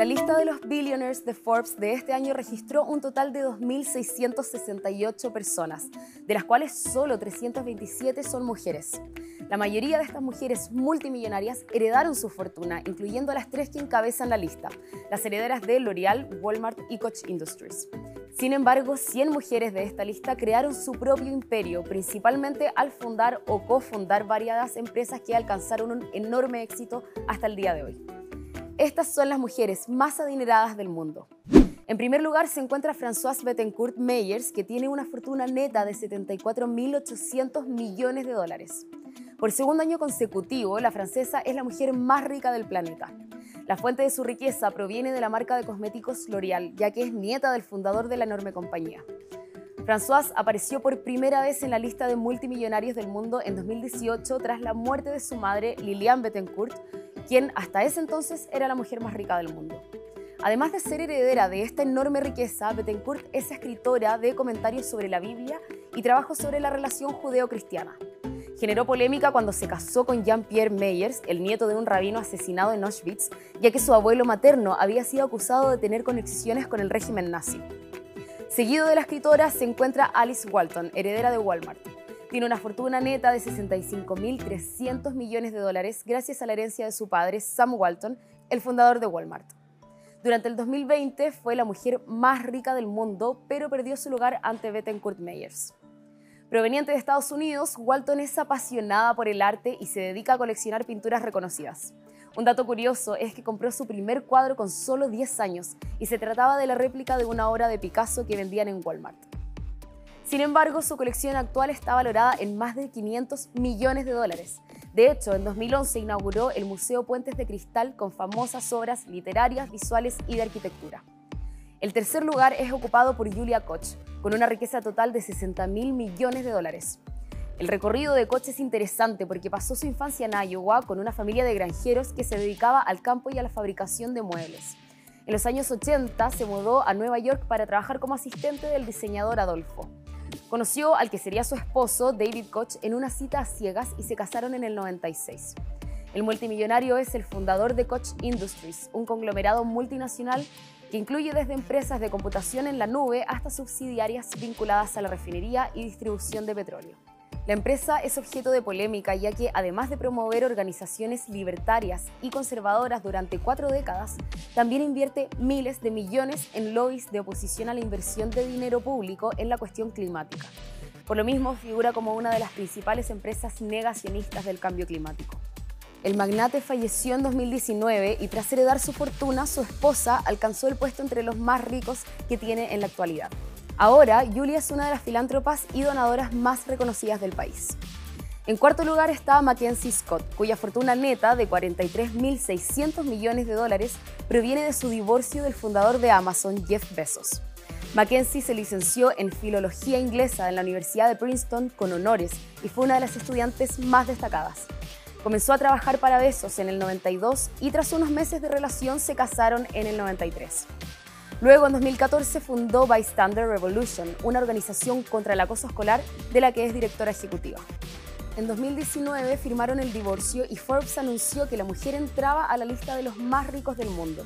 La lista de los billionaires de Forbes de este año registró un total de 2.668 personas, de las cuales solo 327 son mujeres. La mayoría de estas mujeres multimillonarias heredaron su fortuna, incluyendo a las tres que encabezan la lista, las herederas de L'Oreal, Walmart y Koch Industries. Sin embargo, 100 mujeres de esta lista crearon su propio imperio, principalmente al fundar o cofundar variadas empresas que alcanzaron un enorme éxito hasta el día de hoy. Estas son las mujeres más adineradas del mundo. En primer lugar se encuentra Françoise Bettencourt Meyers, que tiene una fortuna neta de 74.800 millones de dólares. Por segundo año consecutivo, la francesa es la mujer más rica del planeta. La fuente de su riqueza proviene de la marca de cosméticos L'Oreal, ya que es nieta del fundador de la enorme compañía. Françoise apareció por primera vez en la lista de multimillonarios del mundo en 2018 tras la muerte de su madre, Liliane Bettencourt, quien hasta ese entonces era la mujer más rica del mundo. Además de ser heredera de esta enorme riqueza, Bettencourt es escritora de comentarios sobre la Biblia y trabajo sobre la relación judeo-cristiana. Generó polémica cuando se casó con Jean-Pierre Meyers, el nieto de un rabino asesinado en Auschwitz, ya que su abuelo materno había sido acusado de tener conexiones con el régimen nazi. Seguido de la escritora se encuentra Alice Walton, heredera de Walmart. Tiene una fortuna neta de 65.300 millones de dólares gracias a la herencia de su padre, Sam Walton, el fundador de Walmart. Durante el 2020 fue la mujer más rica del mundo, pero perdió su lugar ante Bettencourt Meyers. Proveniente de Estados Unidos, Walton es apasionada por el arte y se dedica a coleccionar pinturas reconocidas. Un dato curioso es que compró su primer cuadro con solo 10 años y se trataba de la réplica de una obra de Picasso que vendían en Walmart. Sin embargo, su colección actual está valorada en más de 500 millones de dólares. De hecho, en 2011 inauguró el Museo Puentes de Cristal con famosas obras literarias, visuales y de arquitectura. El tercer lugar es ocupado por Julia Koch, con una riqueza total de 60 mil millones de dólares. El recorrido de Koch es interesante porque pasó su infancia en Iowa con una familia de granjeros que se dedicaba al campo y a la fabricación de muebles. En los años 80 se mudó a Nueva York para trabajar como asistente del diseñador Adolfo. Conoció al que sería su esposo, David Koch, en una cita a ciegas y se casaron en el 96. El multimillonario es el fundador de Koch Industries, un conglomerado multinacional que incluye desde empresas de computación en la nube hasta subsidiarias vinculadas a la refinería y distribución de petróleo. La empresa es objeto de polémica ya que, además de promover organizaciones libertarias y conservadoras durante cuatro décadas, también invierte miles de millones en lobbies de oposición a la inversión de dinero público en la cuestión climática. Por lo mismo, figura como una de las principales empresas negacionistas del cambio climático. El magnate falleció en 2019 y tras heredar su fortuna, su esposa alcanzó el puesto entre los más ricos que tiene en la actualidad. Ahora, Julia es una de las filántropas y donadoras más reconocidas del país. En cuarto lugar está Mackenzie Scott, cuya fortuna neta de 43.600 millones de dólares proviene de su divorcio del fundador de Amazon, Jeff Bezos. Mackenzie se licenció en Filología Inglesa en la Universidad de Princeton con honores y fue una de las estudiantes más destacadas. Comenzó a trabajar para Bezos en el 92 y tras unos meses de relación se casaron en el 93. Luego, en 2014, fundó Bystander Revolution, una organización contra el acoso escolar de la que es directora ejecutiva. En 2019 firmaron el divorcio y Forbes anunció que la mujer entraba a la lista de los más ricos del mundo.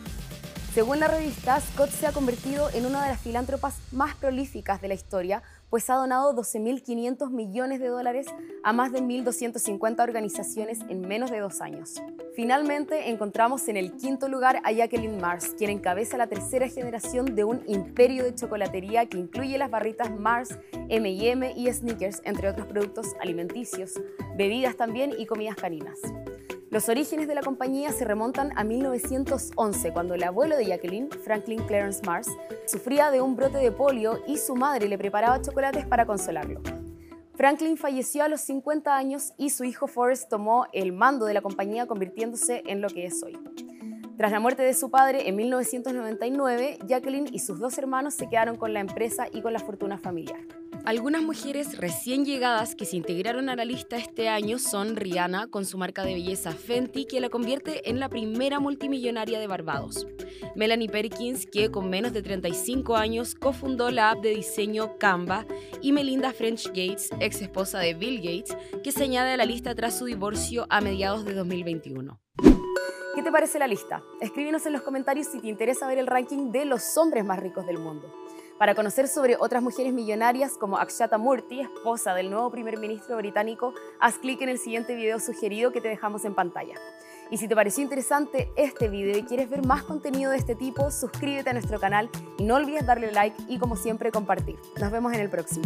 Según la revista, Scott se ha convertido en una de las filántropas más prolíficas de la historia, pues ha donado 12.500 millones de dólares a más de 1.250 organizaciones en menos de dos años. Finalmente, encontramos en el quinto lugar a Jacqueline Mars, quien encabeza la tercera generación de un imperio de chocolatería que incluye las barritas Mars, M&M y Snickers, entre otros productos alimenticios, bebidas también y comidas caninas. Los orígenes de la compañía se remontan a 1911, cuando el abuelo de Jacqueline, Franklin Clarence Mars, sufría de un brote de polio y su madre le preparaba chocolates para consolarlo. Franklin falleció a los 50 años y su hijo Forrest tomó el mando de la compañía convirtiéndose en lo que es hoy. Tras la muerte de su padre en 1999, Jacqueline y sus dos hermanos se quedaron con la empresa y con la fortuna familiar. Algunas mujeres recién llegadas que se integraron a la lista este año son Rihanna con su marca de belleza Fenty, que la convierte en la primera multimillonaria de Barbados. Melanie Perkins, que con menos de 35 años cofundó la app de diseño Canva, y Melinda French Gates, ex esposa de Bill Gates, que se añade a la lista tras su divorcio a mediados de 2021. ¿Qué te parece la lista? Escríbenos en los comentarios si te interesa ver el ranking de los hombres más ricos del mundo. Para conocer sobre otras mujeres millonarias como Akshata Murthy, esposa del nuevo primer ministro británico, haz clic en el siguiente video sugerido que te dejamos en pantalla. Y si te pareció interesante este video y quieres ver más contenido de este tipo, suscríbete a nuestro canal y no olvides darle like y como siempre compartir. Nos vemos en el próximo.